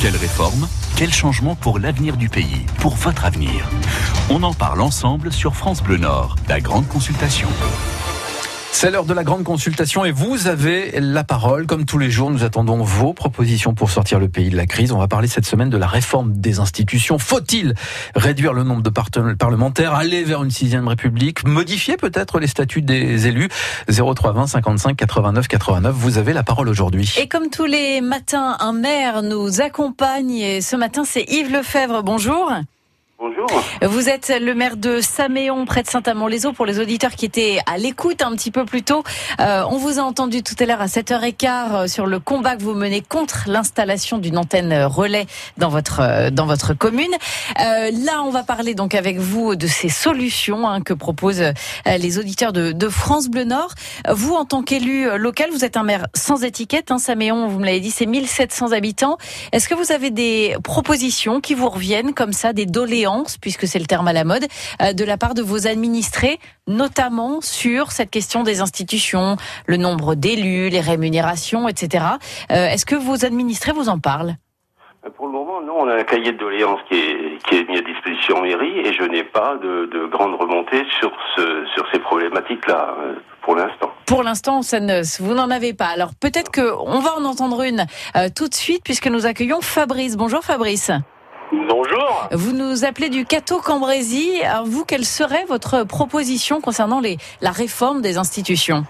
Quelle réforme Quel changement pour l'avenir du pays Pour votre avenir? On en parle ensemble sur France Bleu Nord, la grande consultation. C'est l'heure de la grande consultation et vous avez la parole. Comme tous les jours, nous attendons vos propositions pour sortir le pays de la crise. On va parler cette semaine de la réforme des institutions. Faut-il réduire le nombre de parlementaires, aller vers une sixième république, modifier peut-être les statuts des élus? 0320 55 89 89. Vous avez la parole aujourd'hui. Et comme tous les matins, un maire nous accompagne. Et ce matin, c'est Yves Lefebvre. Bonjour. Vous êtes le maire de Saméon, près de Saint-Amand-les-Eaux. Pour les auditeurs qui étaient à l'écoute un petit peu plus tôt, euh, on vous a entendu tout à l'heure à 7h15 euh, sur le combat que vous menez contre l'installation d'une antenne relais dans votre euh, dans votre commune. là, on va parler donc avec vous de ces solutions hein, que proposent les auditeurs de, de, France Bleu Nord. Vous, en tant qu'élu local, vous êtes un maire sans étiquette. Hein, Saméon, vous me l'avez dit, c'est 1700 habitants. Est-ce que vous avez des propositions qui vous reviennent comme ça, des doléances puisque c'est le terme à la mode, euh, de la part de vos administrés, notamment sur cette question des institutions, le nombre d'élus, les rémunérations, etc. Euh, est-ce que vos administrés vous en parlent? Euh, pour le moment, non, on a un cahier de doléances qui est, qui est mis à disposition en mairie et je n'ai pas de, de grande remontée sur, ce, sur ces problématiques-là pour l'instant. Pour l'instant, vous n'en avez pas. Alors peut-être qu'on va en entendre une tout de suite puisque nous accueillons Fabrice. Bonjour Fabrice. Bonjour. Vous nous appelez du Cateau Cambrésis. Alors vous, quelle serait votre proposition concernant les, la réforme des institutions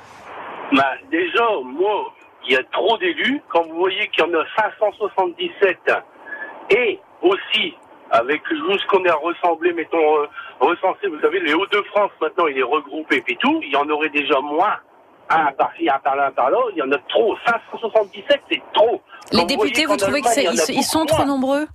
bah, Déjà, moi, il y a trop d'élus. Quand vous voyez qu'il y en a 577 et aussi avec ce qu'on a ressemblé, mettons, euh, recensé, vous savez, les Hauts-de-France, maintenant, il est regroupé et tout, il y en aurait déjà moins. Un par-ci, un par-là, un par-là, il y en a trop. 577, c'est trop. les députés, vous, trouvez qu'ils sont trop nombreux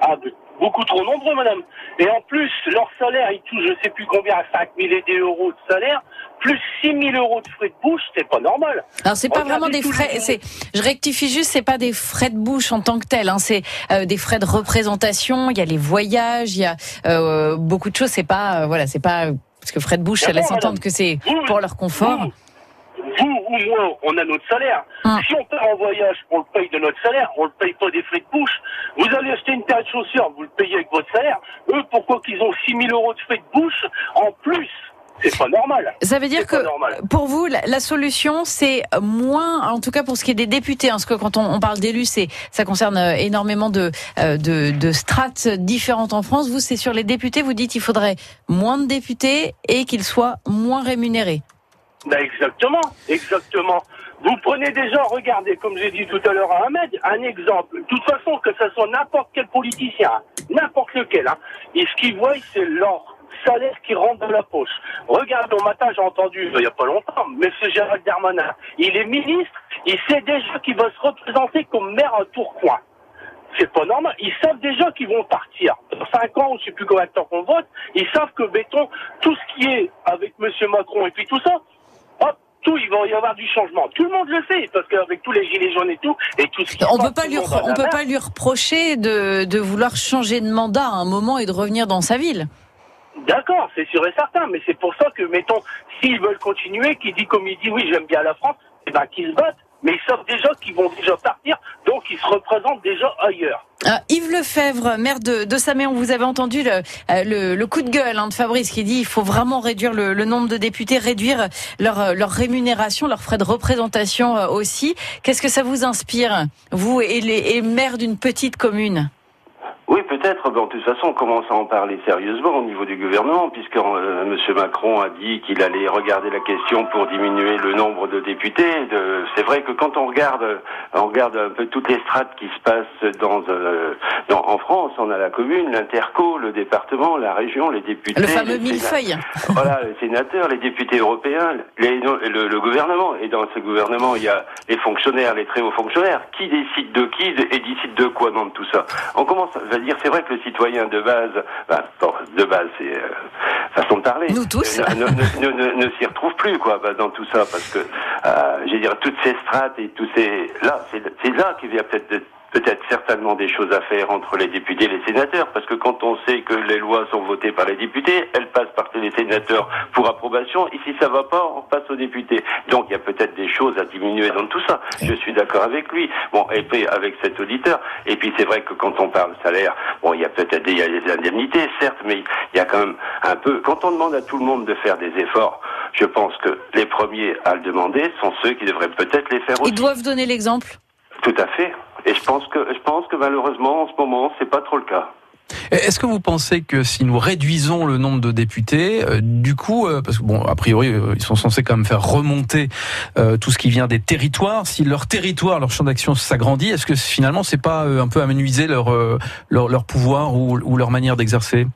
ah, beaucoup trop nombreux, madame. Et en plus, leur salaire, ils touchent je sais plus combien, 5 000 et des euros de salaire, plus 6 000 euros de frais de bouche, c'est pas normal. Alors c'est pas vraiment des frais, c'est, je rectifie juste, c'est pas des frais de bouche en tant que tel, hein, c'est euh, des frais de représentation, il y a les voyages, il y a euh, beaucoup de choses, c'est pas, euh, voilà, c'est pas, parce que frais de bouche, ça laisse entendre que c'est pour leur confort vous ou moi, on a notre salaire. Ah. Si on part en voyage, on le paye de notre salaire, on le paye pas des frais de bouche. Vous allez acheter une paire de chaussures, vous le payez avec votre salaire. Eux, pourquoi qu'ils ont 6 000 euros de frais de bouche en plus? C'est pas normal. Ça veut dire que pour vous, la, solution, c'est moins, en tout cas pour ce qui est des députés, hein, parce que quand on, parle d'élus, c'est ça concerne euh, énormément de, euh, de, de strates différentes en France. Vous, c'est sur les députés, vous dites qu'il faudrait moins de députés et qu'ils soient moins rémunérés. Ben exactement, exactement. Vous prenez déjà, regardez, comme j'ai dit tout à l'heure à Ahmed, un exemple. De toute façon, que ce soit n'importe quel politicien, n'importe lequel, hein, et ce qu'ils voient, c'est leur salaire qui rentre dans la poche. Regardez, au matin, j'ai entendu, il n'y a pas longtemps, M. Gérald Darmanin, il est ministre, il sait déjà qu'il va se représenter comme maire à Tourcoing. C'est pas normal. Ils savent déjà qu'ils vont partir. Dans 5 ans, je sais plus combien de temps qu'on vote, ils savent que, béton, tout ce qui est avec M. Macron et puis tout ça, tout, il va y avoir du changement. Tout le monde le sait, parce qu'avec tous les gilets jaunes et tout, et tout ce qui on peut pas lui, on peut pas lui reprocher de, de vouloir changer de mandat à un moment et de revenir dans sa ville. D'accord, c'est sûr et certain, mais c'est pour ça que, mettons, s'ils veulent continuer, qui dit comme il dit, oui, j'aime bien la France, eh ben, qu'ils se battent mais ils savent déjà qu'ils vont déjà partir, donc ils se représentent déjà ailleurs. Ah, Yves Lefebvre, maire de, de Saméon, vous avez entendu le, euh, le, le coup de gueule hein, de Fabrice qui dit il faut vraiment réduire le, le nombre de députés, réduire leur, leur rémunération, leurs frais de représentation euh, aussi. Qu'est-ce que ça vous inspire, vous et les et maire d'une petite commune? Oui, peut-être. Bon, de toute façon, on commence à en parler sérieusement au niveau du gouvernement, puisque euh, M. Macron a dit qu'il allait regarder la question pour diminuer le nombre de députés. De... C'est vrai que quand on regarde, on regarde un peu toutes les strates qui se passent dans, euh, dans en France, on a la commune, l'interco, le département, la région, les députés. Le fameux millefeuille. Voilà, les sénateurs, les députés européens, les, le, le, gouvernement. Et dans ce gouvernement, il y a les fonctionnaires, les très hauts fonctionnaires. Qui décide de qui et décide de quoi dans tout ça? On commence dire, c'est vrai que le citoyen de base, ben, de base, c'est euh, façon de parler, Nous tous. ne, ne, ne, ne s'y retrouve plus quoi ben, dans tout ça, parce que, euh, j'ai dire, toutes ces strates et tous ces, là, c'est là qu'il y a peut-être peut-être certainement des choses à faire entre les députés et les sénateurs, parce que quand on sait que les lois sont votées par les députés, elles passent par les sénateurs pour approbation, et si ça va pas, on passe aux députés. Donc il y a peut-être des choses à diminuer dans tout ça. Je suis d'accord avec lui. Bon, et puis avec cet auditeur. Et puis c'est vrai que quand on parle salaire, bon, il y a peut-être des indemnités, certes, mais il y a quand même un peu. Quand on demande à tout le monde de faire des efforts, je pense que les premiers à le demander sont ceux qui devraient peut-être les faire aussi. Ils doivent donner l'exemple. Tout à fait. Et je pense que je pense que malheureusement en ce moment c'est pas trop le cas. Est-ce que vous pensez que si nous réduisons le nombre de députés, euh, du coup, euh, parce que bon, a priori, euh, ils sont censés quand même faire remonter tout ce qui vient des territoires. Si leur territoire, leur champ d'action s'agrandit, est-ce que finalement, c'est pas un peu amenuiser leur leur, leur pouvoir ou, ou leur manière d'exercer?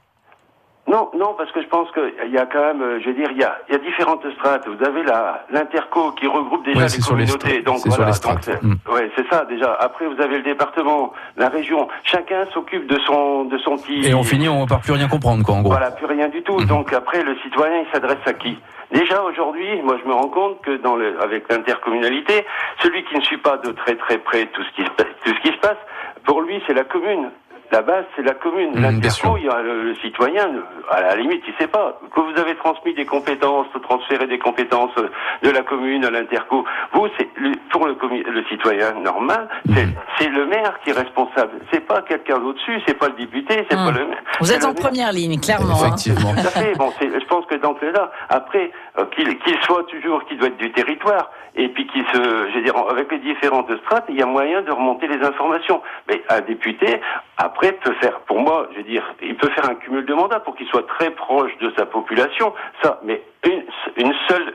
Non, non, parce que je pense qu'il y a quand même, euh, je veux dire, il y a, il y a différentes strates. Vous avez la l'interco qui regroupe déjà Ouais, les communautés. donc voilà, les strates. donc c'est- Mm. ouais, c'est ça déjà. Après, vous avez le département, la région. Chacun s'occupe de son de son petit. Et on finit, on part plus rien comprendre, quoi, en gros. Voilà, plus rien du tout. Mhm. Donc après, le citoyen, il s'adresse à qui? Déjà aujourd'hui, moi je me rends compte que dans le, avec l'intercommunalité, celui qui ne suit pas de très très près tout ce qui tout ce qui se passe, pour lui c'est la commune. La base, c'est la commune. L'interco, il y a le, le citoyen, à la limite, il sait pas. Que vous avez transmis des compétences, transféré des compétences de la commune à l'interco, vous, c'est le- pour le, le citoyen normal, c'est Mhm. c'est le maire qui est responsable. C'est pas quelqu'un d'au-dessus, c'est pas le député, c'est pas le maire. Vous êtes en maire. première ligne, clairement. hein. Effectivement. Tout à fait. Bon, c'est- je pense que d'entrée là, après, euh, qu'il qu'il soit toujours, qu'il doit être du territoire, et puis qu'il se, je veux dire, avec les différentes strates, il y a moyen de remonter les informations. Mais un député, après, peut faire, pour moi, je veux dire, il peut faire un cumul de mandats pour qu'il soit très proche de sa population. Ça, mais une, une seule,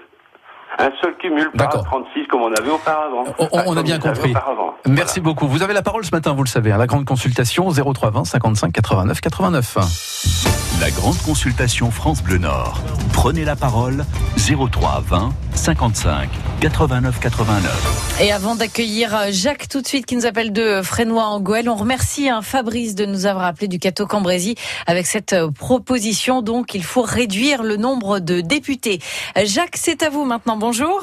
un seul cumul par D'accord. 36 comme on avait auparavant. On- on a bien compris. Merci beaucoup. Vous avez la parole ce matin, vous le savez, à la grande consultation 0320 55 89 89. La grande consultation France Bleu Nord. Prenez la parole 03 20 55 89 89. Et avant d'accueillir euh, Jacques tout de suite qui nous appelle de Frénois en Goël, on remercie hein, Fabrice de nous avoir appelé du Cateau Cambrésis avec cette euh, proposition. Donc, il faut réduire le nombre de députés. Euh, Jacques, c'est à vous maintenant. Bonjour.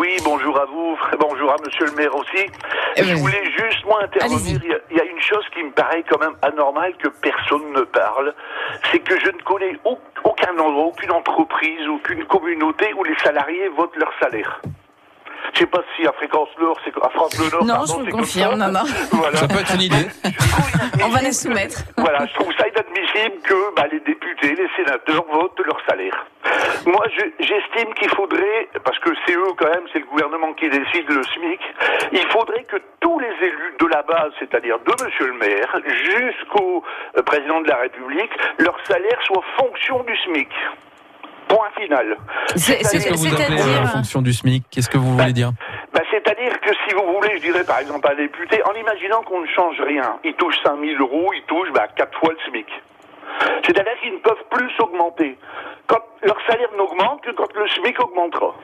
Oui, bonjour à vous, bonjour à monsieur le maire aussi. Je voulais juste, moi, intervenir. Il y, a, il y a une chose qui me paraît quand même anormale que personne ne parle. C'est que je ne connais au- aucun endroit, aucune entreprise, aucune communauté où les salariés votent leur salaire. Je sais pas si à Fréquence Nord, c'est à France Bleu Nord. Non, pardon, je vous c'est le comme confirme. ça. Non, non. Voilà. Ça peut être une idée. On va la soumettre. Voilà, je trouve ça inadmissible que bah, les députés, les sénateurs votent leur salaire. Moi, je- j'estime qu'il faudrait, parce que c'est eux quand même, c'est le gouvernement qui décide le SMIC, il faudrait que tous les élus de la base, c'est-à-dire de Monsieur le maire, jusqu'au euh, président de la République, leur salaire soit fonction du SMIC. Point final. C'est- Qu'est-ce que vous appelez C'est-à-dire, en fonction du SMIC Qu'est-ce que vous voulez dire Bah, C'est-à-dire que si vous voulez, je dirais par exemple un député, en imaginant qu'on ne change rien, il touche 5 000 euros, il touche bah, 4 fois le SMIC. C'est-à-dire qu'ils ne peuvent plus s'augmenter. Quand leur salaire n'augmente que quand le SMIC augmentera.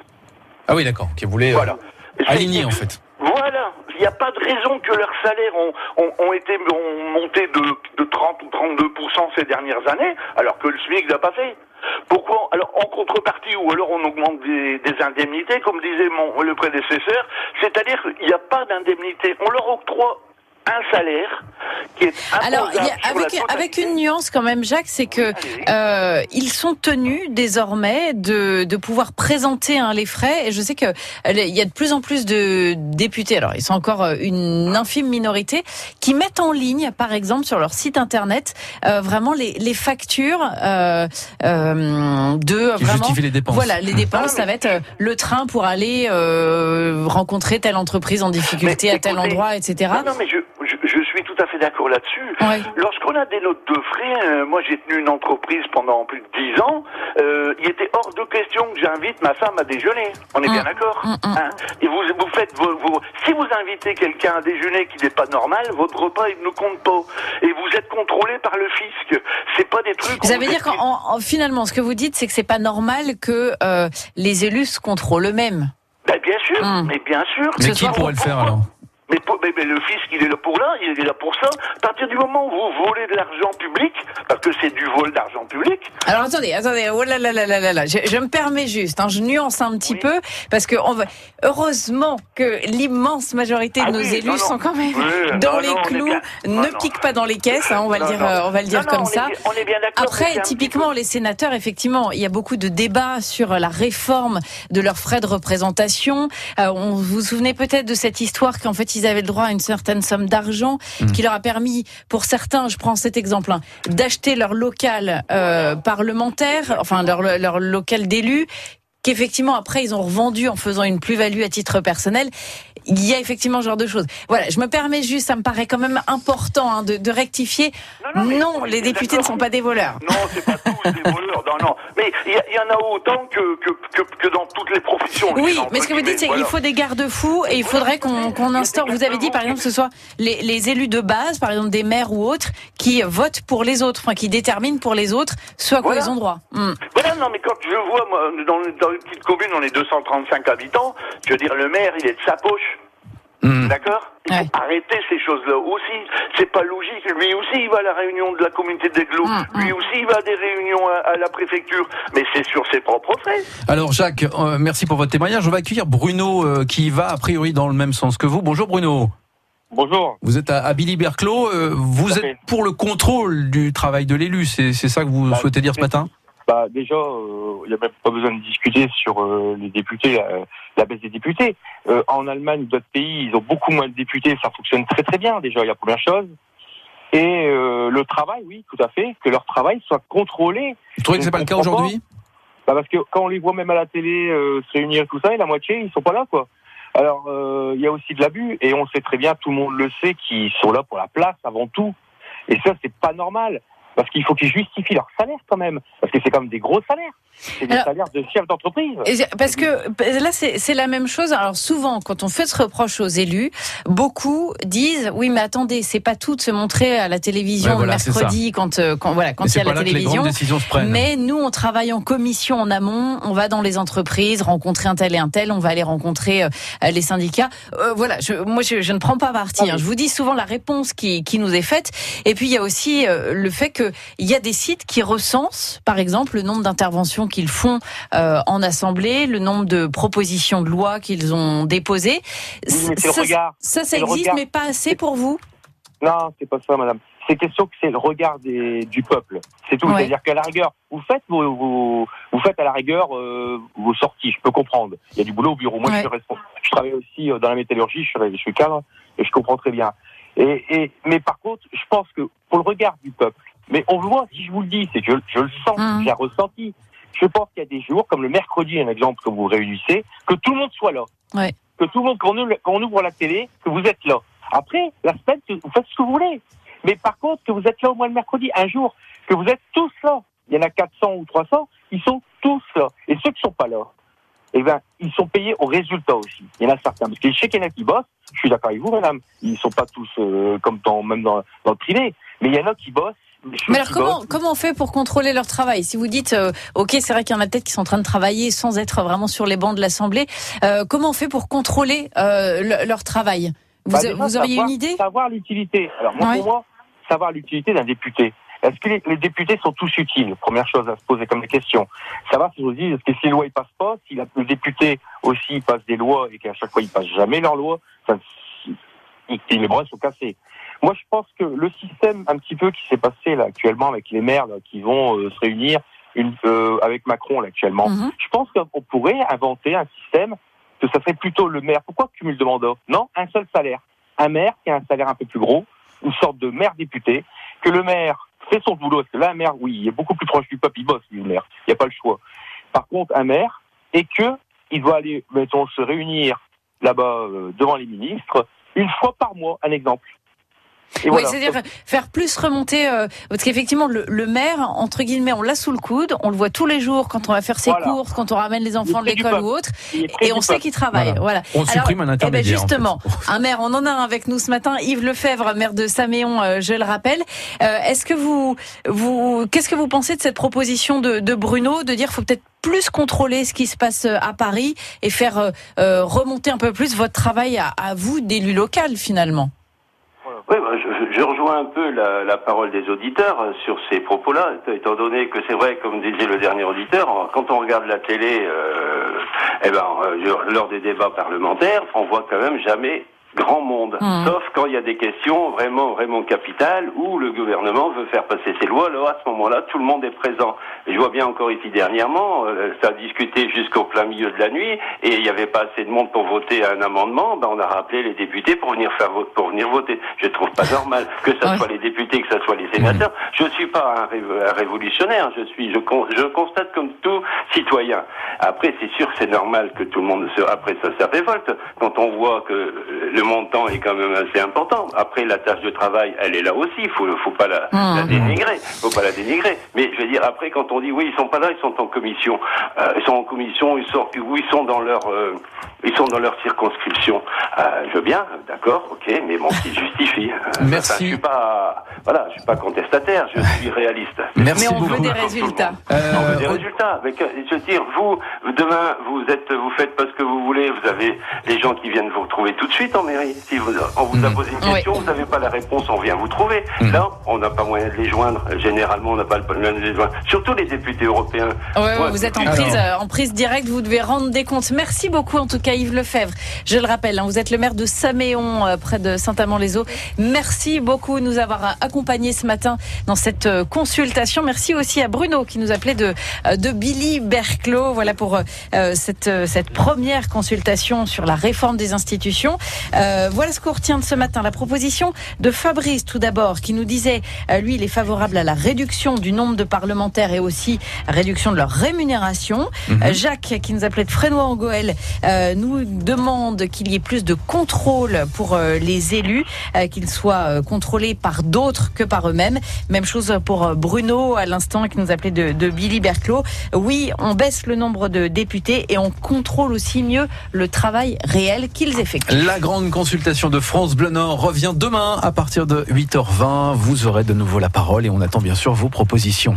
Ah oui, d'accord. Qui voulait euh, Voilà. C'est- aligner en fait. Voilà, il n'y a pas de raison que leurs salaires ont, ont, ont été ont monté de, de 30 ou 32% ces dernières années, alors que le SMIC n'a pas fait. Pourquoi Alors en contrepartie, ou alors on augmente des, indemnités, comme disait mon le prédécesseur, c'est-à-dire qu'il n'y a pas d'indemnité. On leur octroie un salaire qui est Alors, il y a- avec, avec une nuance quand même, Jacques, c'est que euh, ils sont tenus désormais de, de pouvoir présenter hein, les frais. Et je sais que euh, il y a de plus en plus de députés, alors ils sont encore euh, une infime minorité, qui mettent en ligne, par exemple, sur leur site internet, euh, vraiment les, les factures euh, euh, de Qui vraiment. justifie les dépenses. Voilà, les dépenses, ça va être le train pour aller euh, rencontrer telle entreprise en difficulté Mais à tel écoutez, endroit, etc. Non, non, mais je, je, je suis tout à fait d'accord là-dessus. Ouais. Lorsqu'on a des notes de frais, euh, moi j'ai tenu une entreprise pendant plus de 10 ans, euh, il était hors de question que j'invite ma femme à déjeuner. On est bien Mm. d'accord Mm, mm. Hein Et vous, vous faites vos, vos- Si vous invitez quelqu'un à déjeuner qui n'est pas normal, votre repas il ne compte pas. Et vous êtes contrôlé par le fisc. C'est pas des trucs... Ça qu'on veut vous dire qu'en en- finalement, ce que vous dites, c'est que c'est pas normal que euh, les élus se contrôlent eux-mêmes. Ben, bien sûr, mais bien sûr. Mais qui pourrait le faire alors? Mais, pour- mais- mais le fisc, il est là pour là, il est là pour ça. À partir du moment où vous volez de l'argent public, parce que c'est du vol d'argent public, Alors attendez, attendez, oh là là là là là là, je, je me permets juste, hein, je nuance un petit Oui. peu parce que on va, heureusement que l'immense majorité de Ah nos oui, élus non, non. sont quand même Oui, dans non, les clous, ne piquent pas dans les caisses, hein, on va le dire, euh, on va le dire comme on ça. on est bien Après, typiquement, peu- les sénateurs, effectivement, il y a beaucoup de débats sur la réforme de leurs frais de représentation. Euh, on vous vous souvenez peut-être de cette histoire qu'en fait, ils avaient le droit à une certaine somme d'argent Mhm. qui leur a permis, pour certains, je prends cet exemple, hein, d'acheter leur local euh, parlementaire, enfin leur, leur local d'élu qu'effectivement après ils ont revendu en faisant une plus-value à titre personnel. Il y a effectivement ce genre de choses. Voilà, je me permets juste, ça me paraît quand même important hein, de, de rectifier. Non, les députés ne sont pas des voleurs. Non, c'est pas tous des voleurs, non, non. Mais il y, en a autant que, que, que, que dans toutes les professions. Oui, mais ce que vous dites, c'est qu'il faut des garde-fous et il faudrait qu'on qu'on instaure. Vous avez dit, par exemple, que ce soit les, les élus de base, par exemple des maires ou autres, qui votent pour les autres, enfin qui déterminent pour les autres ce à quoi Voilà. ils ont droit. Hmm. Voilà, non, mais quand je vois, moi, dans, dans une petite commune, on est 235 habitants, je veux dire, le maire, il est de sa poche. Hmm. D'accord Il faut Ouais. arrêter ces choses-là aussi. C'est pas logique. Lui aussi, il va à la réunion de la communauté d'Aiglot. Hum, Lui aussi, il va à des réunions à, à la préfecture. Mais c'est sur ses propres frais. Alors Jacques, euh, merci pour votre témoignage. On va accueillir Bruno euh, qui va a priori dans le même sens que vous. Bonjour Bruno. Bonjour. Vous êtes à, à Billy Berclos. euh, vous êtes fait. pour le contrôle du travail de l'élu. C'est c'est ça que vous Bah, souhaitez dire ce matin? Bah déjà, il n'y a même pas besoin de discuter sur euh, les députés, la, la baisse des députés. Euh, en Allemagne, d'autres pays, ils ont beaucoup moins de députés, ça fonctionne très très bien déjà, il y a première chose. Et euh, le travail, oui, tout à fait, que leur travail soit contrôlé. Vous trouvez que c'est pas le cas aujourd'hui? Bah, parce que quand on les voit même à la télé euh, se réunir et tout ça, et la moitié, ils sont pas là, quoi. Alors, euh, il y a aussi de l'abus, et on sait très bien, tout le monde le sait, qu'ils sont là pour la place avant tout. Et ça, c'est pas normal. Parce qu'il faut qu'ils justifient leur salaire quand même. Parce que c'est quand même des gros salaires. C'est des Alors- salaires de chefs d'entreprise. Parce que là, c'est la même chose. Alors souvent, quand on fait ce reproche aux élus, beaucoup disent oui, mais attendez, c'est pas tout de se montrer à la télévision Ouais, voilà, le mercredi quand, euh, quand voilà quand il y c'est a pas la là que les télévision. Mais nous, on travaille en commission en amont. On va dans les entreprises, rencontrer un tel et un tel. On va aller rencontrer euh, les syndicats. Euh, voilà. Je, moi, je, je ne prends pas parti. hein. Je vous dis souvent la réponse qui, qui nous est faite. Et puis, il y a aussi euh, le fait que il y a des sites qui recensent, par exemple, le nombre d'interventions qu'ils font euh, en assemblée, le nombre de propositions de loi qu'ils ont déposées. Oui, mais c'est le ça, regard. ça, ça existe, regard. mais pas assez pour vous? Non, c'est pas ça, madame. C'est question que c'est le regard des, du peuple. C'est tout. Ouais. C'est-à-dire qu'à la rigueur, vous faites vos, vos- vous faites à la rigueur euh, vos sorties. Je peux comprendre. Il y a du boulot au bureau. Moi, Ouais. je suis responsable. Je travaille aussi euh, dans la métallurgie. Je suis, je suis cadre et je comprends très bien. Et, et mais par contre, je pense que pour le regard du peuple, mais on le voit. Si je vous le dis, c'est que je, je le sens, Mhm. j'ai ressenti. Je pense qu'il y a des jours, comme le mercredi, un exemple que vous réunissez, que tout le monde soit là. Ouais. Que tout le monde, quand on, ouvre- quand on ouvre la télé, que vous êtes là. Après, la semaine, vous faites ce que vous voulez. Mais par contre, que vous êtes là au moins le mercredi, un jour, que vous êtes tous là. Il y en a 400 ou 300, ils sont tous là. Et ceux qui sont pas là, eh ben, ils sont payés au résultat aussi. Il y en a certains. Parce que je sais qu'il y en a qui bossent. Je suis d'accord avec vous, madame. Ils sont pas tous euh, comme dans, même dans, dans le privé. Mais il y en a qui bossent. Mais, alors comment comment on fait pour contrôler leur travail Si vous dites euh, ok c'est vrai qu'il y en a peut-être qui sont en train de travailler sans être vraiment sur les bancs de l'Assemblée, euh, comment on fait pour contrôler euh, le- leur travail Vous, Bah, déjà, vous auriez savoir- une idée Savoir l'utilité. Alors moi, Ouais. pour moi, savoir l'utilité d'un député. Est-ce que les, les députés sont tous utiles Première chose à se poser comme question. Savoir si je vous dis, est-ce que si les lois ne passent pas, si la- le député aussi passe des lois et qu'à chaque fois il passe jamais leurs lois, ça, les bras sont cassés. Moi, je pense que le système un petit peu qui s'est passé là actuellement avec les maires là, qui vont euh, se réunir une, euh, avec Macron là, actuellement, Mhm. je pense qu'on pourrait inventer un système que ça serait plutôt le maire. Pourquoi cumul de mandats? Non, un seul salaire. Un maire qui a un salaire un peu plus gros, une sorte de maire député, que le maire fait son boulot. Parce que là, un maire, oui, il est beaucoup plus proche du peuple, il bosse, lui, le maire. Il n'y a pas le choix. Par contre, un maire, et que il doit aller, mettons, se réunir là-bas euh, devant les ministres une fois par mois, un exemple. Et Oui, voilà. c'est-à-dire faire plus remonter, euh, parce qu'effectivement, le, le maire, entre guillemets, on l'a sous le coude, on le voit tous les jours quand on va faire ses Voilà. courses, quand on ramène les enfants de l'école ou autre, et on sait qu'il travaille. Voilà. On supprime un eh ben intermédiaire, en fait. justement, un maire, on en a un avec nous ce matin, Yves Lefebvre, maire de Saméon, euh, je le rappelle. Euh, Est-ce que vous, vous, qu'est-ce que vous pensez de cette proposition de, de Bruno de dire faut peut-être plus contrôler ce qui se passe à Paris et faire remonter un peu plus votre travail à, à vous d'élu local finalement? Oui, bah, je, rejoins un peu la, parole des auditeurs sur ces propos-là, étant donné que c'est vrai, comme disait le dernier auditeur, quand on regarde la télé, euh, eh ben, euh, lors des débats parlementaires, on voit quand même jamais grand monde, Mhm. sauf quand il y a des questions vraiment, vraiment capitales où le gouvernement veut faire passer ses lois. Alors à ce moment-là, tout le monde est présent. Et je vois bien encore ici dernièrement, euh, ça a discuté jusqu'au plein milieu de la nuit et il n'y avait pas assez de monde pour voter un amendement. Ben, on a rappelé les députés pour venir faire pour venir voter. Je trouve pas normal que ça Ouais. soit les députés, que ça soit les sénateurs. Je suis pas un, ré- un révolutionnaire. Je suis, je, con- je constate comme tout citoyen. Après, c'est sûr que c'est normal que tout le monde se, après ça, ça révolte quand on voit que euh, le montant est quand même assez important. Après, la tâche de travail, elle est là aussi. Faut, faut pas la, Mmh. la dénigrer. Faut pas la dénigrer. Mais je veux dire, après, quand on dit oui, ils sont pas là, ils sont en commission. Euh, ils sont en commission, ils sont, ou ils sont dans leur, euh, ils sont dans leur circonscription. Euh, je veux bien, d'accord, ok, mais bon, qui justifie. Euh, Merci. enfin, je suis pas, voilà, je suis pas contestataire, je suis réaliste. Merci Mais on beaucoup. veut des résultats. Euh, on veut des au- résultats. Je veux dire, vous, demain, vous êtes, vous faites pas ce que vous voulez. Vous avez des gens qui viennent vous retrouver tout de suite en mairie. Si vous, on vous a Mhm. posé une question, vous n'avez pas la réponse, on vient vous trouver. Mhm. Là, on n'a pas moyen de les joindre. Généralement, on n'a pas le moyen de les joindre. Surtout les députés européens. Ouais, ouais, Moi, vous êtes en prise, euh, en prise directe, vous devez rendre des comptes. Merci beaucoup en tout cas Yves Lefebvre. Je le rappelle, hein, vous êtes le maire de Saméon, euh, près de Saint-Amand-les-Eaux. Merci beaucoup de nous avoir euh, accompagnés ce matin dans cette euh, consultation. Merci aussi à Bruno qui nous appelait de, de Billy Berclos. Voilà pour cette, cette première consultation sur la réforme des institutions. Voilà ce qu'on retient de ce matin. La proposition de Fabrice tout d'abord qui nous disait, lui, il est favorable à la réduction du nombre de parlementaires et aussi réduction de leur rémunération. Mhm. Jacques, qui nous appelait de Frénois en Goël, euh, nous demande qu'il y ait plus de contrôle pour euh, les élus, euh, qu'ils soient euh, contrôlés par d'autres que par eux-mêmes. Même chose pour Bruno à l'instant, qui nous appelait de, de Billy Berclos. Oui, on baisse le nombre de députés et on contrôle aussi mieux le travail réel qu'ils effectuent. La grande consultation de France Bleu Nord revient demain à partir de 8h20. Vous aurez de nouveau la parole et on attend bien sûr vos propositions.